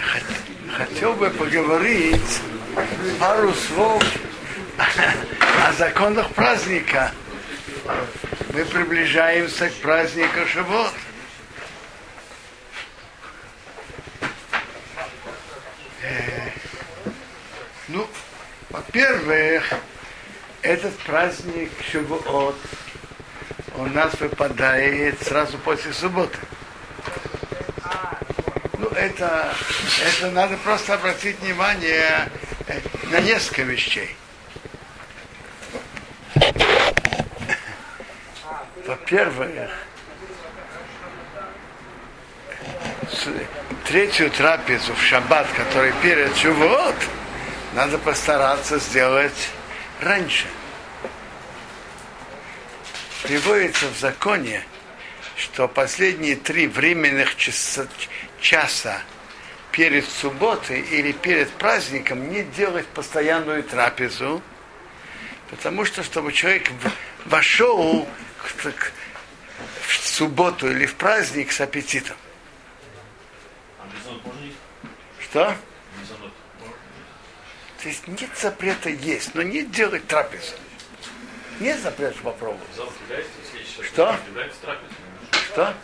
Хот- Хотел бы поговорить пару слов о законах праздника. Мы приближаемся к празднику Шабот. Э, Ну, во-первых, этот праздник Шабот у нас выпадает сразу после субботы. Это, это надо просто обратить внимание э, на несколько вещей. Во-первых, третью трапезу в шаббат, который перед Шивот, надо постараться сделать раньше. Приводится в законе, что последние три временных часа, часа перед субботой или перед праздником не делать постоянную трапезу, потому что чтобы человек вошел в субботу или в праздник с аппетитом. А мезонот можно есть? Что? То есть нет запрета есть, но не делать трапезу. Нет запрета попробовать. Что? трапезой. Что?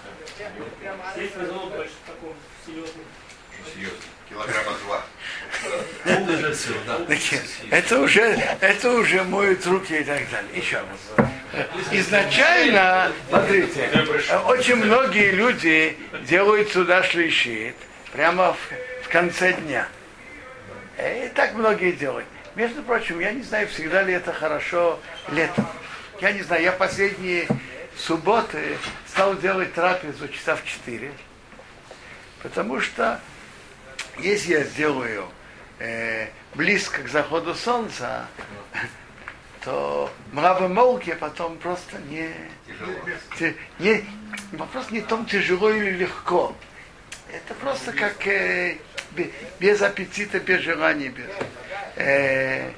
Серьезно. Килограмма два. Уже все, да. Такие, Это уже, это уже моют руки и так далее. Еще раз. Изначально, смотрите, очень многие люди делают сюда шлищит прямо в, в конце дня. И так многие делают. Между прочим, я не знаю, всегда ли это хорошо летом. Я не знаю, я последние субботы стал делать трапезу часа в 4. Потому что если я сделаю э, близко к заходу солнца, то мрава молки потом просто не, Тяжело. не вопрос не в том, тяжело или легко. Это просто как э, бе- без аппетита, без желания. Без, э,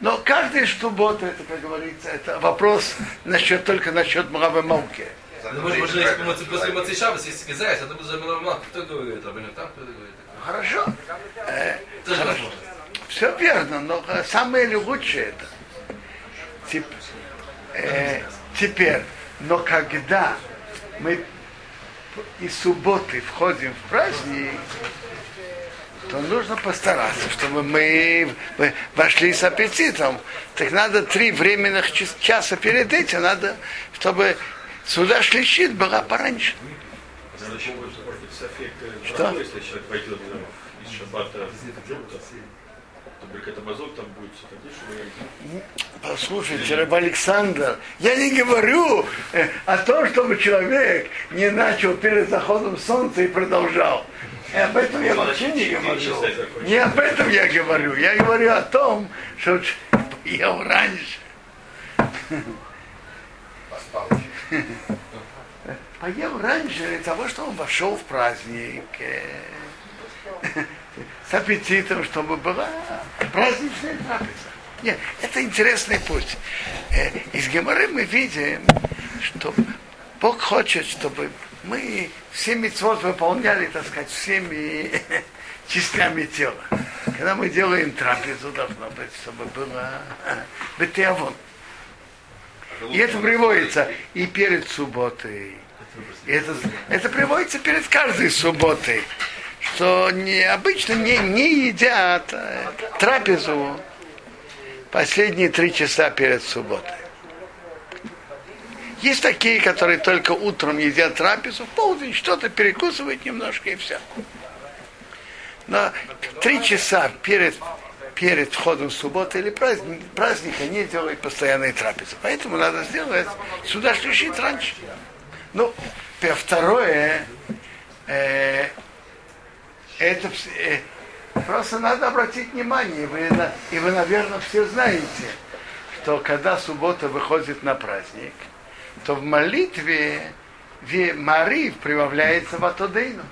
но каждый суббота, это, как говорится, это вопрос насчет, только насчет мрава молки. Зато Ну, можно если правильно. после Шабас, если сказать, это будет замеломан. Кто говорит? Рабинов там, кто говорит? Хорошо. Э, хорошо. Все верно, но э, самое лучшее это? Тип- э, теперь, но когда мы из субботы входим в праздник, то нужно постараться, чтобы мы вошли с аппетитом. Так надо три временных час- часа перед этим, надо, чтобы сюда шлищит была пораньше. Что? если человек пойдет из шаббата чтобы Послушайте, Раб Александр, я не говорю э, о том, чтобы человек не начал перед заходом солнца и продолжал. И об этом я вообще не говорю. Не об этом я говорю. Я говорю о том, что ел раньше. Поел раньше того, что он вошел в праздник. С аппетитом, чтобы была праздничная трапеза. Нет, это интересный путь. Э, Из Геморы мы видим, что Бог хочет, чтобы мы все митцвот выполняли, так сказать, всеми частями тела. Когда мы делаем трапезу, должно быть, чтобы было бетеавон. И это приводится и перед субботой. Это, это приводится перед каждой субботой, что не, обычно не, не едят э, трапезу последние три часа перед субботой. Есть такие, которые только утром едят трапезу, в полдень что-то перекусывают немножко и все. Но три часа перед, перед входом субботы или праздник, праздника не делают постоянные трапезы. Поэтому надо сделать сюда шлющит раньше. Ну, второе, э, это э, просто надо обратить внимание, вы, и вы, наверное, все знаете, что когда суббота выходит на праздник, то в молитве ве- Марив прибавляется в Атодейну.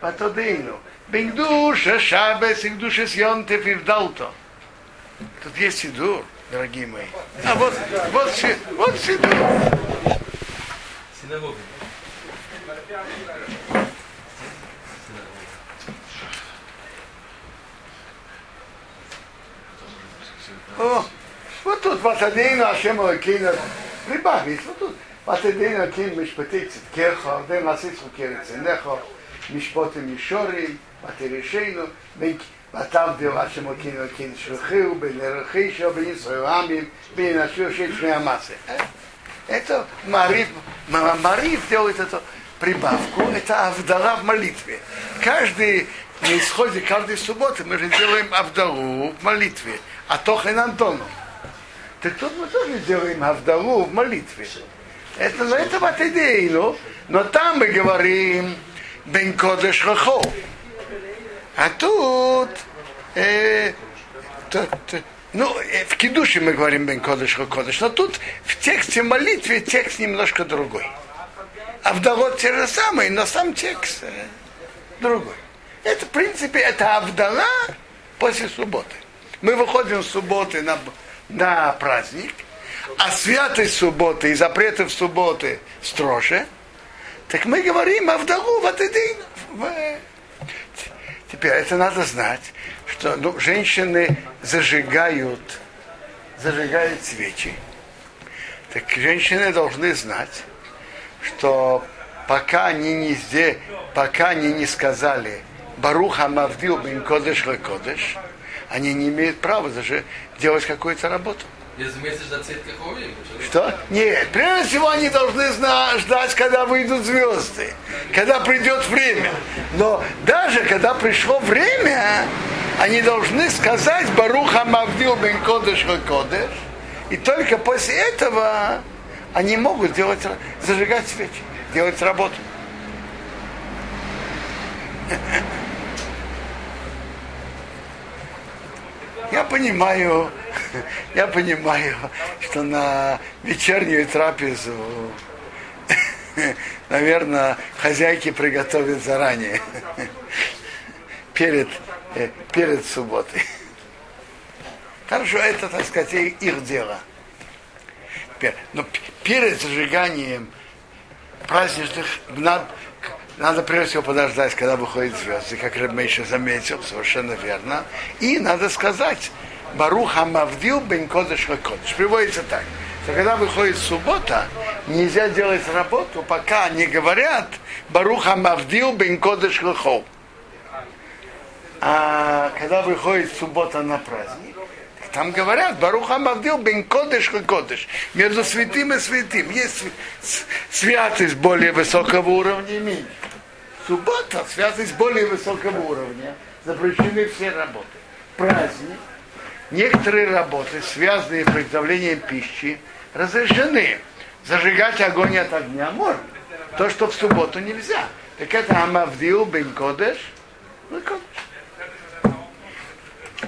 Патодейну. Бендуша шабес и в душе съемтев и вдалто. Тут есть сидур, дорогие мои. А вот, вот, вот сидур. Синагога. О, вот тут Ватадейну Ашем Лакейна прибавить, вот тут. Алакейну Мишпатей Циткеха, Дэн Асицу Кереценехо, Мишпотем Мишорим, Ватерешейну, Ватав Дел Ашем Алакейну Алакейну Шрухил, Бен Эрхейшо, Бен Исраамим, Бен Ашер Шеч Меамасе. Это Мариф, Мариф делает эту прибавку, это Авдала в молитве. Каждый на исходе каждой субботы мы же делаем Авдалу в молитве, а Тохен Антону. Так тут мы тоже делаем Авдалу в молитве. Это, ну, это идея, но там мы говорим Бен Кодеш Рахо. А тут, э, тут ну, э, в Кидуше мы говорим Бен Кодеш Кодеш, но тут в тексте молитвы текст немножко другой. А в Далот те же самые, но сам текст э, другой. Это, в принципе, это Авдала после субботы. Мы выходим с субботы на, на праздник, а святой субботы и запреты в субботы строже, так мы говорим Авдалу в этот день. Теперь это надо знать, что ну, женщины зажигают, зажигают свечи. Так женщины должны знать, что пока они не здесь, пока они не сказали Баруха Мавдил Бен Кодеш Кодеш, они не имеют права даже делать какую-то работу. Что? Нет, прежде всего они должны ждать, когда выйдут звезды, когда придет время. Но даже когда пришло время, они должны сказать Баруха Мавдил Бен Кодеш Кодеш, и только после этого они могут делать, зажигать свечи, делать работу. Я понимаю, я понимаю, что на вечернюю трапезу, наверное, хозяйки приготовят заранее, перед, э, перед субботой. Хорошо, это, так сказать, их дело. Но перед зажиганием праздничных надо, прежде всего подождать, когда выходят звезды, как Рабмейша заметил, совершенно верно. И надо сказать, Баруха Мавдил Бен Кодыш Кодыш. Приводится так, что когда выходит суббота, нельзя делать работу, пока не говорят Баруха Мавдил Бен Кодыш А когда выходит суббота на праздник, там говорят, Баруха Мавдил бен Кодыш и Кодыш. Между святым и святым. Есть святость более высокого уровня и меньше. Суббота, святость более высокого уровня. Запрещены все работы. Праздник. Некоторые работы, связанные с приготовлением пищи, разрешены. Зажигать огонь от огня можно. То, что в субботу нельзя. Так это Амавдил бен Кодеш. Ну.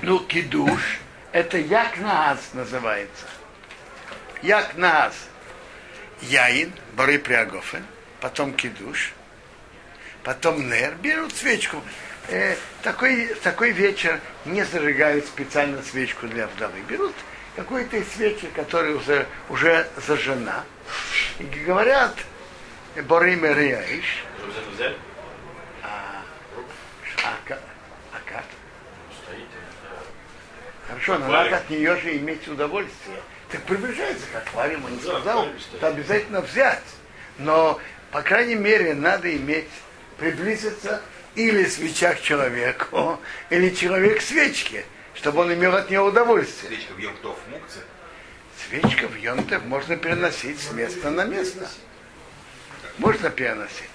Ну, кидуш это якнаас называется. Якнаас. Яин, бары приагофен, потом кидуш, потом нер, берут свечку. Э, такой, такой вечер не зажигают специально свечку для вдовы. Берут какой-то из свечи, которая уже, уже зажжена. И говорят, Борим Риаиш. А, а, Хорошо, но надо от нее же иметь удовольствие. Так приближается к аквариуму, не сказал, то обязательно взять. Но, по крайней мере, надо иметь, приблизиться или свеча к человеку, или человек к свечке, чтобы он имел от нее удовольствие. Свечка в Йомтов мукце? Свечка в Йомтов можно переносить с места на место. Можно переносить.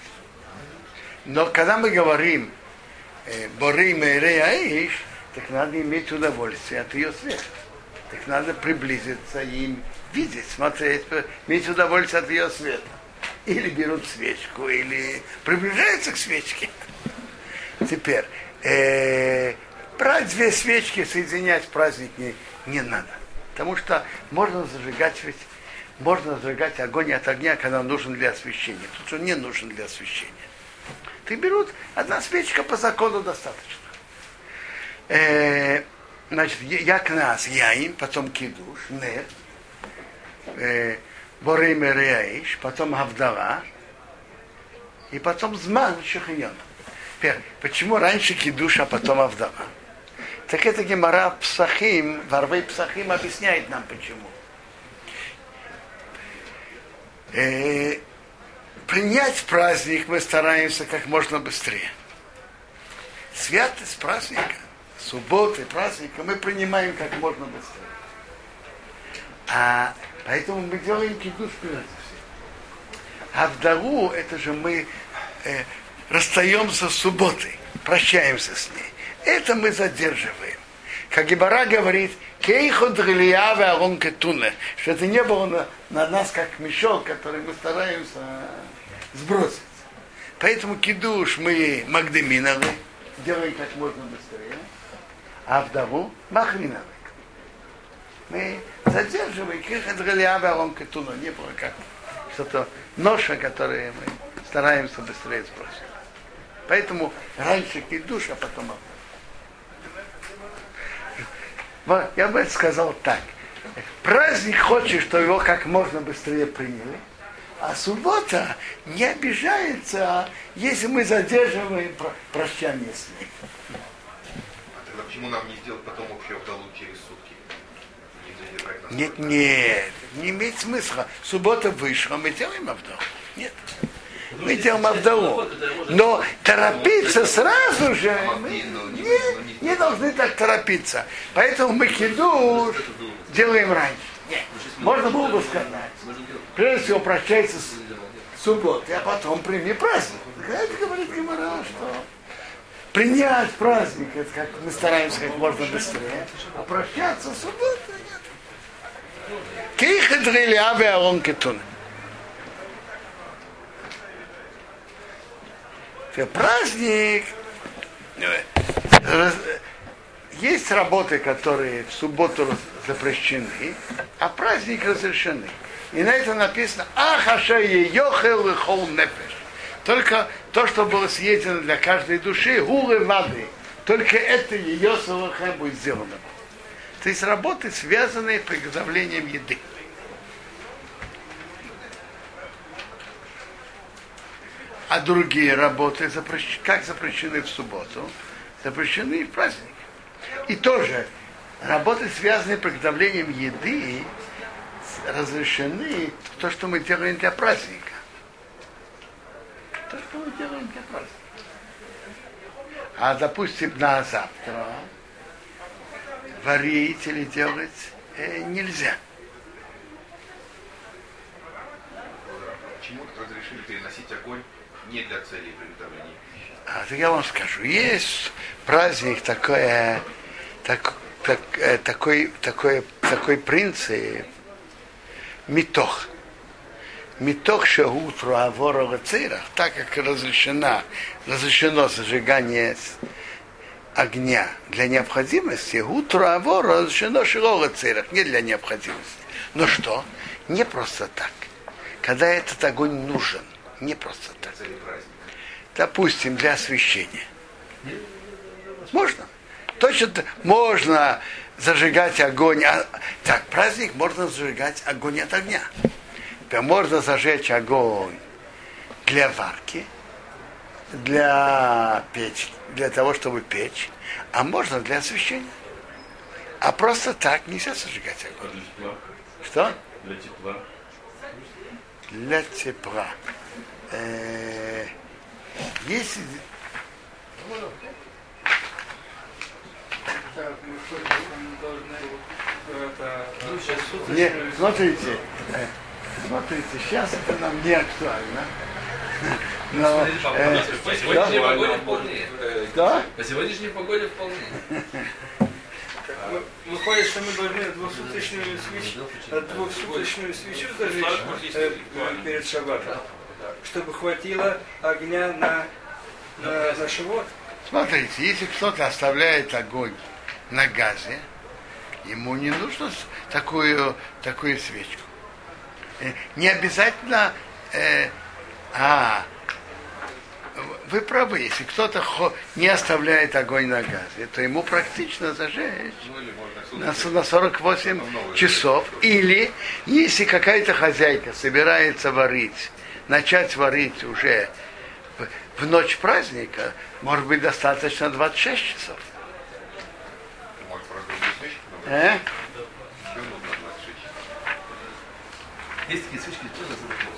Но когда мы говорим э, Бори Мейрея так надо иметь удовольствие от ее света. Так надо приблизиться им, видеть, смотреть, иметь удовольствие от ее света. Или берут свечку, или приближаются к свечке. Теперь, э, брать две свечки, соединять праздник не, не надо. Потому что можно зажигать ведь можно зажигать огонь от огня, когда он нужен для освещения. Тут он не нужен для освещения. Ты берут, одна свечка по закону достаточно э, значит, якнас яин, потом кидуш, нер, э, бориме реаиш, потом авдала, и потом зман шахион. Почему раньше кидуш, а потом авдала? Так это Гемара Псахим, Варвей Псахим объясняет нам почему. э, принять праздник мы стараемся как можно быстрее. Святость праздника, субботы, праздника мы принимаем как можно быстрее. А поэтому мы делаем кидуш прежде всего. А в дару это же мы э, расстаемся с субботой, прощаемся с ней. Это мы задерживаем. Как Ибара говорит, кейху дрилияве арон кетуне, что это не было на, на нас как мешок, который мы стараемся сбросить. Поэтому кидуш мы магдеминовы, делаем как можно быстрее, а вдову махриновы. Мы задерживаем кейху дрилияве арон кетуне, не было как что-то ноша, которое мы стараемся быстрее сбросить. Поэтому раньше кидуш, а потом. Я бы сказал так. Праздник хочет, чтобы его как можно быстрее приняли. А суббота не обижается, если мы задерживаем прощание с ней. А тогда почему нам не сделать потом общую вдалу через сутки? Не нет, нет, не имеет смысла. Суббота вышла, мы делаем Авдалу. Нет. Мы делаем Авдалу. Но торопиться сразу же мы не, не должны так торопиться. Поэтому мы кидуш делаем раньше. Нет. Можно было бы сказать. Прежде всего прощается с субботы, а потом прими праздник. Это говорит Гимара, что принять праздник, это как мы стараемся как можно быстрее, а прощаться с субботой дрели аве арон кетуна. праздник, есть работы, которые в субботу запрещены, а праздник разрешены. И на это написано Ахаша Йохел и Хол Нефеш. Только то, что было съедено для каждой души, гулы воды. Только это ее салаха будет сделано. То есть работы, связанные с приготовлением еды. а другие работы как запрещены в субботу, запрещены и в праздник. И тоже работы, связанные с приготовлением еды, разрешены то, что мы делаем для праздника. То, что мы делаем для праздника. А, допустим, на завтра варить или делать э, нельзя. Почему разрешили переносить огонь не для целей приготовления пищи. А, так я вам скажу, есть праздник такой, так, так, э, такой, такой, такой принцип, митох. Митох шагутру авора цирах, так как разрешено, разрешено зажигание огня для необходимости, утру авора разрешено широга цирах, не для необходимости. Но что? Не просто так. Когда этот огонь нужен, не просто так. Допустим, для освещения. Можно. Точно можно зажигать огонь. А, так, праздник можно зажигать огонь от огня. Можно зажечь огонь для варки, для печи, для того, чтобы печь, а можно для освещения. А просто так нельзя зажигать огонь. Для тепла. Что? Для тепла. Для тепла э, если не, смотрите, э, смотрите, сейчас это нам не актуально. Но, э, По сегодняшней погоде вполне. да? По сегодняшней погоде вполне. Мы- Выходит, что мы должны двухсуточную свечу, двухсуточную свечу зажечь э, перед шаббатом, чтобы хватило огня на, на, на шивот. Смотрите, если кто-то оставляет огонь на газе, ему не нужно такую, такую свечку. Э, Не обязательно, э, а, вы правы, если кто-то не оставляет огонь на газе, то ему практично зажечь Ну на, сутки. с- на 48 часов. Или, если какая-то хозяйка собирается варить, начать варить уже в, в ночь праздника, может быть, достаточно 26 часов. Может, просто другую свечку добавить? Э? 26. Есть такие свечки, тоже за вопрос.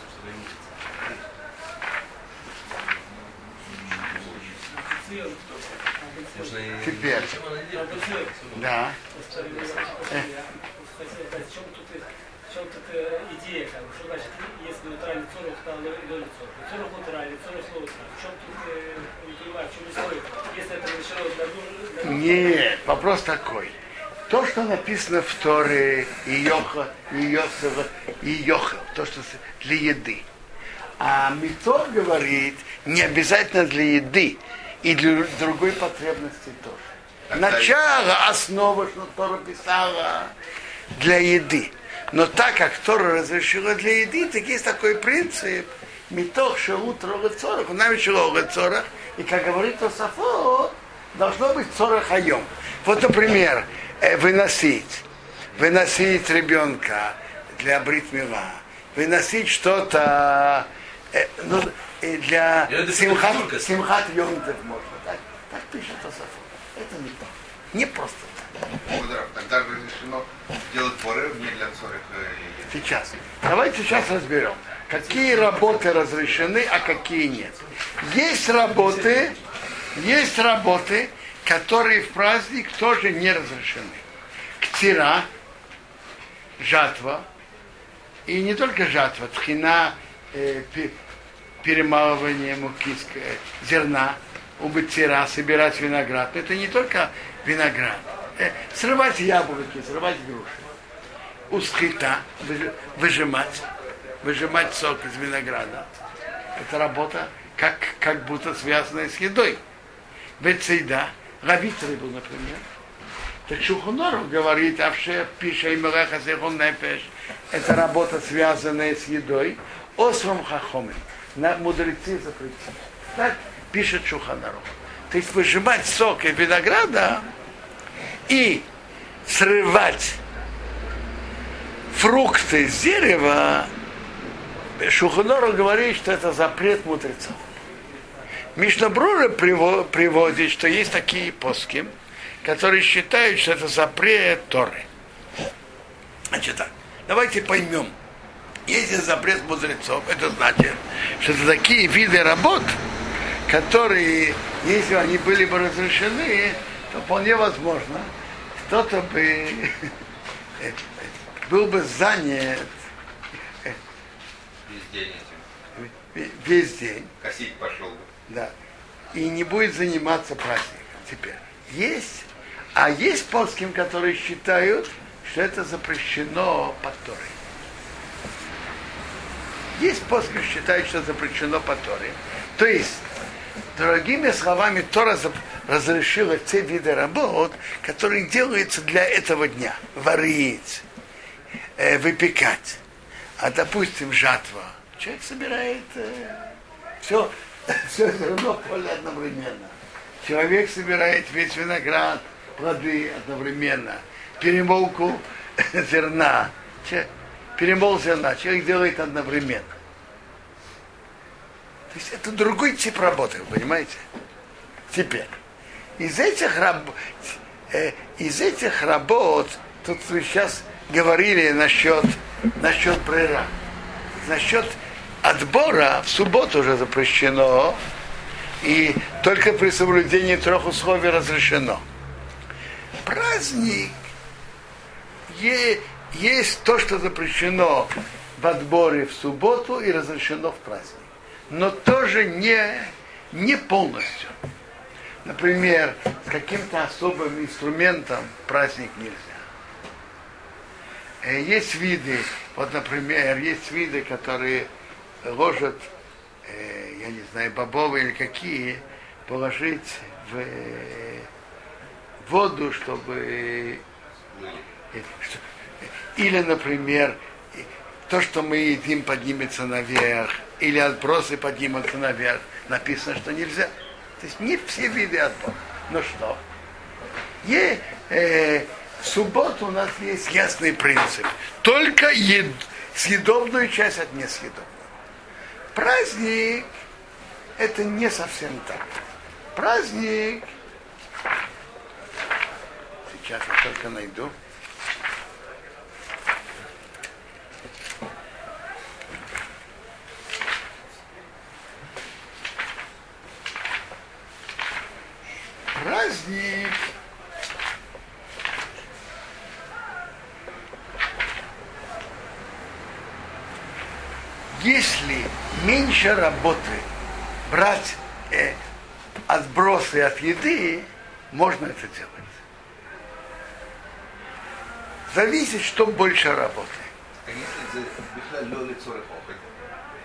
Можно и... Теперь. Да. В чем тут, в чем тут э, идея, как бы, что значит, если нейтральный долей цорох? Цорох нейтральный, цорох слово В чем тут, э, не понимаю, в чем история? Если это началось дур- Нет, вопрос такой. То, что написано в Торе и Йоха, и Йосева, и Йохел, то, что для еды. А Митор говорит, не обязательно для еды, и для другой потребности тоже. Начало, основа, что Тора писала для еды. Но так как Тора разрешила для еды, так есть такой принцип, Митох шелут рогат цорах, нам еще рогат цорах, и как говорит Тософот, должно быть цорах айом. Вот, например, э, выносить, выносить ребенка для бритмила, выносить что-то э, ну, э, для симхат, симхат йомтов можно. Так, так пишет Тософот. Это не так. Не просто так. Тогда разрешено делать порыв не для цорих Сейчас. Давайте сейчас разберем, какие работы разрешены, а какие нет. Есть работы, есть работы, которые в праздник тоже не разрешены. Ктира, жатва, и не только жатва, тхина, э, перемалывание муки, э, зерна, убытира, собирать виноград. Это не только виноград. Э, срывать яблоки, срывать груши выжи- выжимать, выжимать сок из винограда. Это работа как, как будто связанная с едой. Вецейда, ловить рыбу, например. Так Шухуноров говорит, авше пиша и. Это работа, связанная с едой. Осром хахомим. На мудрецы запретили. Так пишет Шуханаров. То есть выжимать сок из винограда и срывать фрукты с дерева, Шуханору говорит, что это запрет мудрецов. Мишнабрура приводит, что есть такие поски, которые считают, что это запрет Торы. Значит так, давайте поймем. Если запрет мудрецов, это значит, что это такие виды работ, которые, если они были бы разрешены, то вполне возможно, кто-то бы был бы занят Весь день этим. ве- весь день, Косить пошел бы. да, и не будет заниматься праздником теперь. Есть, а есть плоским, которые считают, что это запрещено под Торой. Есть плоским, считают, что запрещено по Торе. То есть, другими словами, Тора разрешила те виды работ, которые делаются для этого дня. Варить, э, выпекать. А, допустим, жатва. Человек собирает все, все зерно поле одновременно. Человек собирает весь виноград, плоды одновременно. Перемолку зерна. Че- Перемол зерна. Человек делает одновременно. То есть это другой тип работы, вы понимаете? Теперь. Из этих, раб... э, из этих работ, тут вы сейчас говорили насчет, насчет прера. Насчет отбора в субботу уже запрещено, и только при соблюдении трех условий разрешено. Праздник е- есть то, что запрещено в отборе в субботу и разрешено в праздник. Но тоже не, не полностью. Например, с каким-то особым инструментом праздник нельзя. Э, Есть виды, вот, например, есть виды, которые ложат, э, я не знаю, бобовые или какие, положить в э, воду, чтобы что- или, например, то, что мы едим, поднимется наверх, или отбросы поднимутся наверх, написано, что нельзя. То есть не все виды отбора. Ну что? Е, э, в субботу у нас есть ясный принцип. Только ед, съедобную часть от несъедобного. Праздник это не совсем так. Праздник Сейчас я только найду. возник. Если меньше работы брать э, отбросы от еды, можно это делать. Зависит, что больше работы.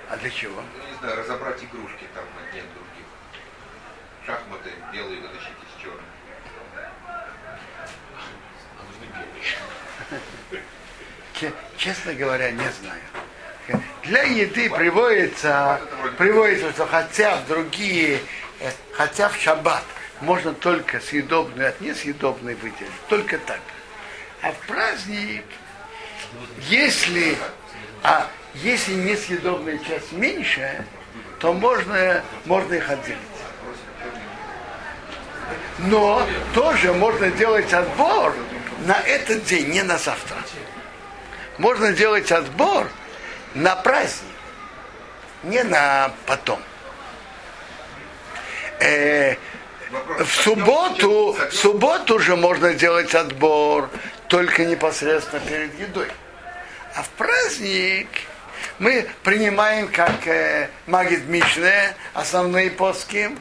А для чего? Ну, не знаю, разобрать игрушки там один других. Шахматы белые вытащить из черных. Че- Честно говоря, не знаю. Для еды приводится, приводится, что хотя в другие, э, хотя в шаббат можно только съедобные от несъедобной выделить, только так. А в праздник, если, а если несъедобная часть меньше, то можно, можно их отделить. Но тоже можно делать отбор на этот день, не на завтра. Можно делать отбор на праздник, не на потом. Э, в субботу, в субботу уже можно делать отбор только непосредственно перед едой. А в праздник мы принимаем как э, Магид Мишне, основные поски,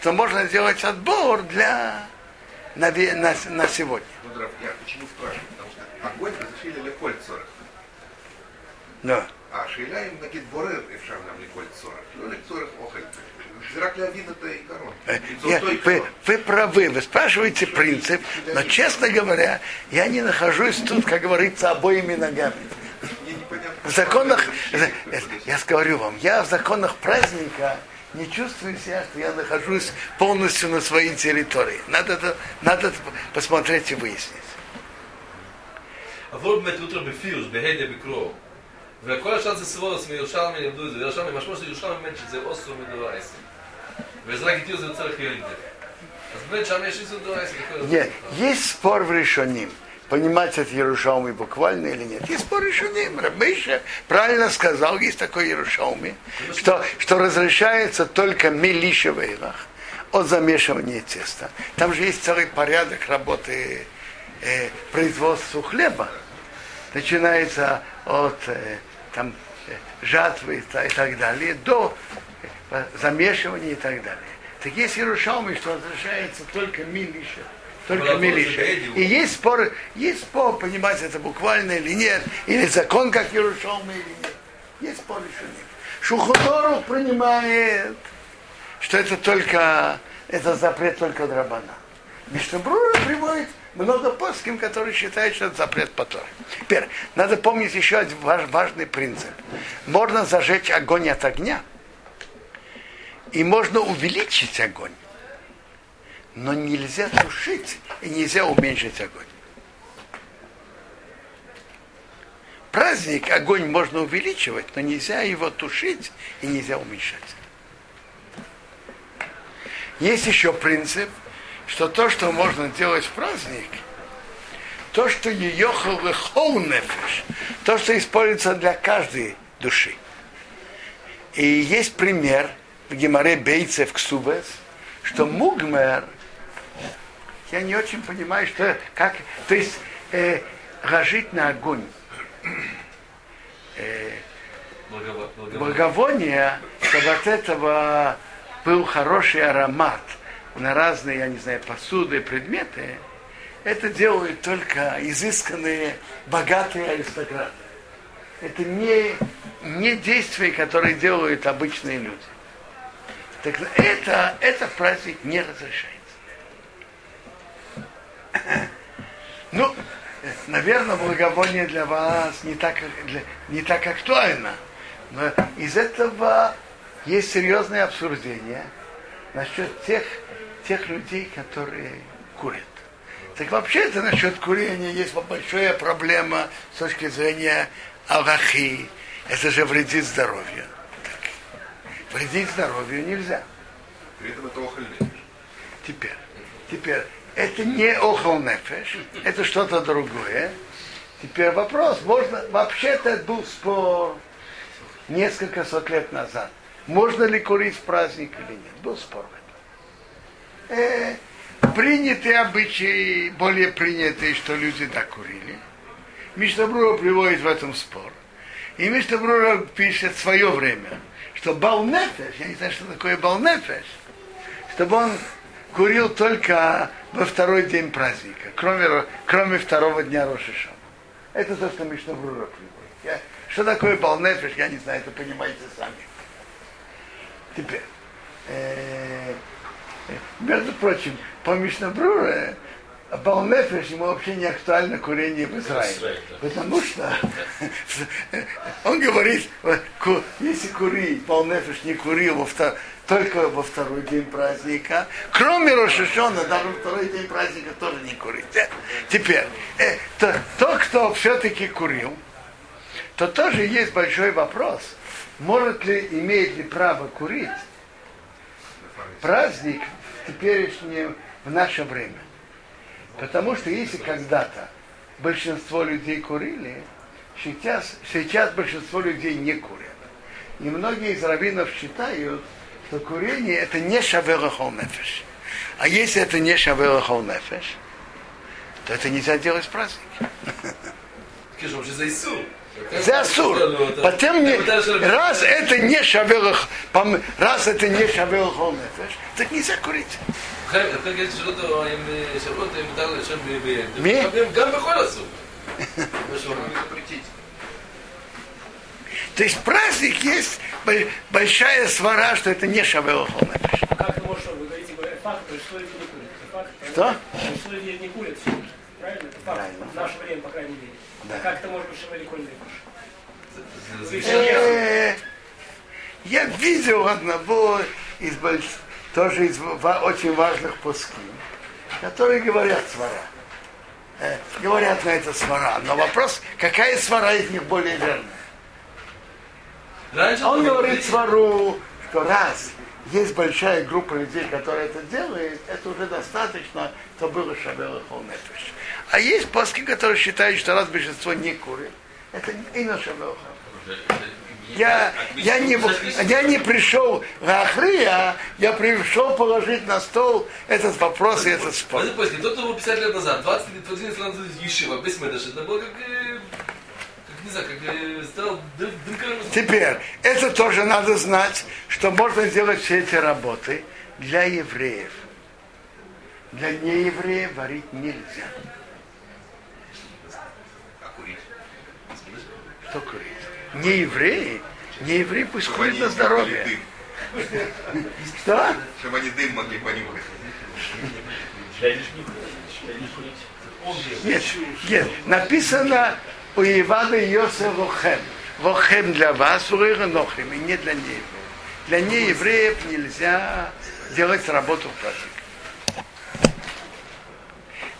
что можно сделать отбор для на, на, на сегодня. Ну, я почему спрашиваю? Потому что огонь разрешили Леколь 40. Да. А Шейляем нагид Борер и Шам нам Леколь 40. Ну, Леколь 40 охоль. Я, вы, вы правы, вы спрашиваете принцип, но, честно говоря, я не нахожусь тут, как говорится, обоими ногами. В законах, я говорю вам, я в законах праздника не чувствую себя, что я нахожусь полностью на своей территории. Надо это, надо это посмотреть и выяснить. אבל באמת אוטרו בפיוס, בהדיה בקרוא. וכל השאר זה סבורס מירושלמי לימדו את זה, ירושלמי, משמעו של ירושלמי באמת שזה אוסו מדור העשר. וזה רק איתי זה יוצא לך יונטר. אז באמת שם יש איזו דור העשר. Нет, есть спор в решении. Понимать это Ярушалми буквально или нет. Есть спор решеним. Рабейша правильно сказал, есть такой Ярушалми, что, что разрешается только мелиша вейлах от замешивания теста. Там же есть целый порядок работы э, производства хлеба. Начинается от э, там, э, жатвы и та- и так далее до э, замешивания и так далее. Так есть Иерушалми, что разрешается только милиша. Только Эдиу. И есть спор, есть спор, понимаете, это буквально или нет, или закон как Иерушалми или нет. Есть спор решений. Шухутору принимает, что это только, это запрет только драбана. Мишнабрура приводит много поским, которые считают, что это запрет по Торе. Теперь, надо помнить еще один важ- важный принцип. Можно зажечь огонь от огня, и можно увеличить огонь, но нельзя тушить и нельзя уменьшить огонь. Праздник огонь можно увеличивать, но нельзя его тушить и нельзя уменьшать. Есть еще принцип, что то, что можно делать в праздник, то, что ее нефеш, то, что используется для каждой души. И есть пример в Геморе Бейцев Ксубес, что мугмер, я не очень понимаю, что как, то есть э, ложить на огонь э, благовония, чтобы от этого был хороший аромат на разные, я не знаю, посуды, предметы, это делают только изысканные, богатые аристократы. Это не, не действия, которые делают обычные люди. Так это, это праздник не разрешается. Ну, наверное, благовоние для вас не так, для- не так актуально. Но из этого есть серьезное обсуждение насчет тех, тех людей, которые курят. Так вообще-то насчет курения есть большая проблема с точки зрения аллахи. Это же вредит здоровью. Так, вредить здоровью нельзя. При этом это охоль нефеш. Теперь, теперь, это не охол нефеш, это что-то другое. Теперь вопрос, можно, вообще-то был спор несколько сот лет назад. Можно ли курить в праздник или нет? Был спор в этом. Э, приняты обычаи, более принятые, что люди докурили. Мишнабрура приводит в этом спор. И Мишнабрура пишет свое время, что Балнефеш, я не знаю, что такое Балнефеш, чтобы он курил только во второй день праздника, кроме, кроме второго дня Рошишона. Это то, что Мишнабрура приводит. Я, что такое Балнефеш, я не знаю, это понимаете сами. Теперь, э, между прочим, по Мишнабруре Балнефеш ему вообще не актуально курение в Израиле. Потому что он говорит, если курить, Балнефеш не курил во втор... только во второй день праздника, кроме Рошишона, даже второй день праздника тоже не курить. Теперь, э, то, то, кто все-таки курил, то тоже есть большой вопрос, может ли, имеет ли право курить праздник в теперешнем, в наше время. Потому что если когда-то большинство людей курили, сейчас, сейчас большинство людей не курят. И многие из раввинов считают, что курение это не шавела нефеш. А если это не шавела нефеш, то это нельзя делать в праздник. За асур. Потом не, раз это не шавелах, раз это не шавелах нефеш, так нельзя курить. מי? גם בכל הסוג. То есть праздник есть большая свара, что это не шавелохол Как ты можешь, вы говорите, факт, что люди не курят. Факт, Что? Что люди не курят все. Правильно? Это факт. В наше время, по крайней мере. Да. Как это может быть шавеликоль Э, Я видел одного из больших, тоже из очень важных пускин, которые говорят свара. Э, Говорят на это свара. Но вопрос, какая свара из них более верная? Раньше Он было- говорит свару, что раз есть большая группа людей, которые это делают, это уже достаточно, то было шабела холнефиш. А есть плоски, которые считают, что раз большинство не курит, это и на шабела я, я, не, я не пришел в Ахри, а я пришел положить на стол этот вопрос и этот спор. Подожди, подожди, тот, кто был 50 лет назад, 20 лет, 11 лет назад Ешива, без Медаш, это было как, э, как, не знаю, как э, стал. Теперь, это тоже надо знать, что можно сделать все эти работы для евреев. Для неевреев варить нельзя. А курить? Что курить? Не евреи, не евреи пусть Чтобы они на здоровье. Что? Чтобы они дым могли понюхать. Нет, нет, написано у Ивана Йосеф Вохем. Вохем для вас, Нохрим, и не для неевреев. Для неевреев нельзя делать работу в праздник.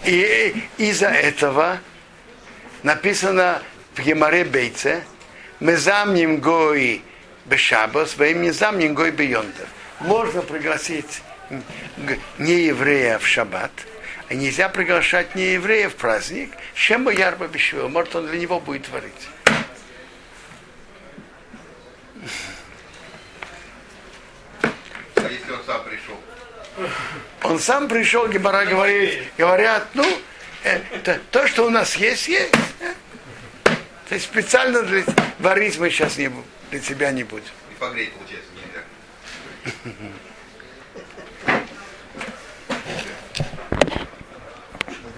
И из-за этого написано в Гемаре Бейце, мы замним гой бешабос, мы не замним гой бейондер. Можно пригласить нееврея в шаббат, а нельзя приглашать нееврея в праздник, чем бы ярба бешвил, может он для него будет творить. А если он сам пришел? Он сам пришел, Гемора говорит, говорят, ну, э, то, то, что у нас есть, есть. То есть специально для, варить мы сейчас не, для тебя не будем. И погреть, получается, нельзя.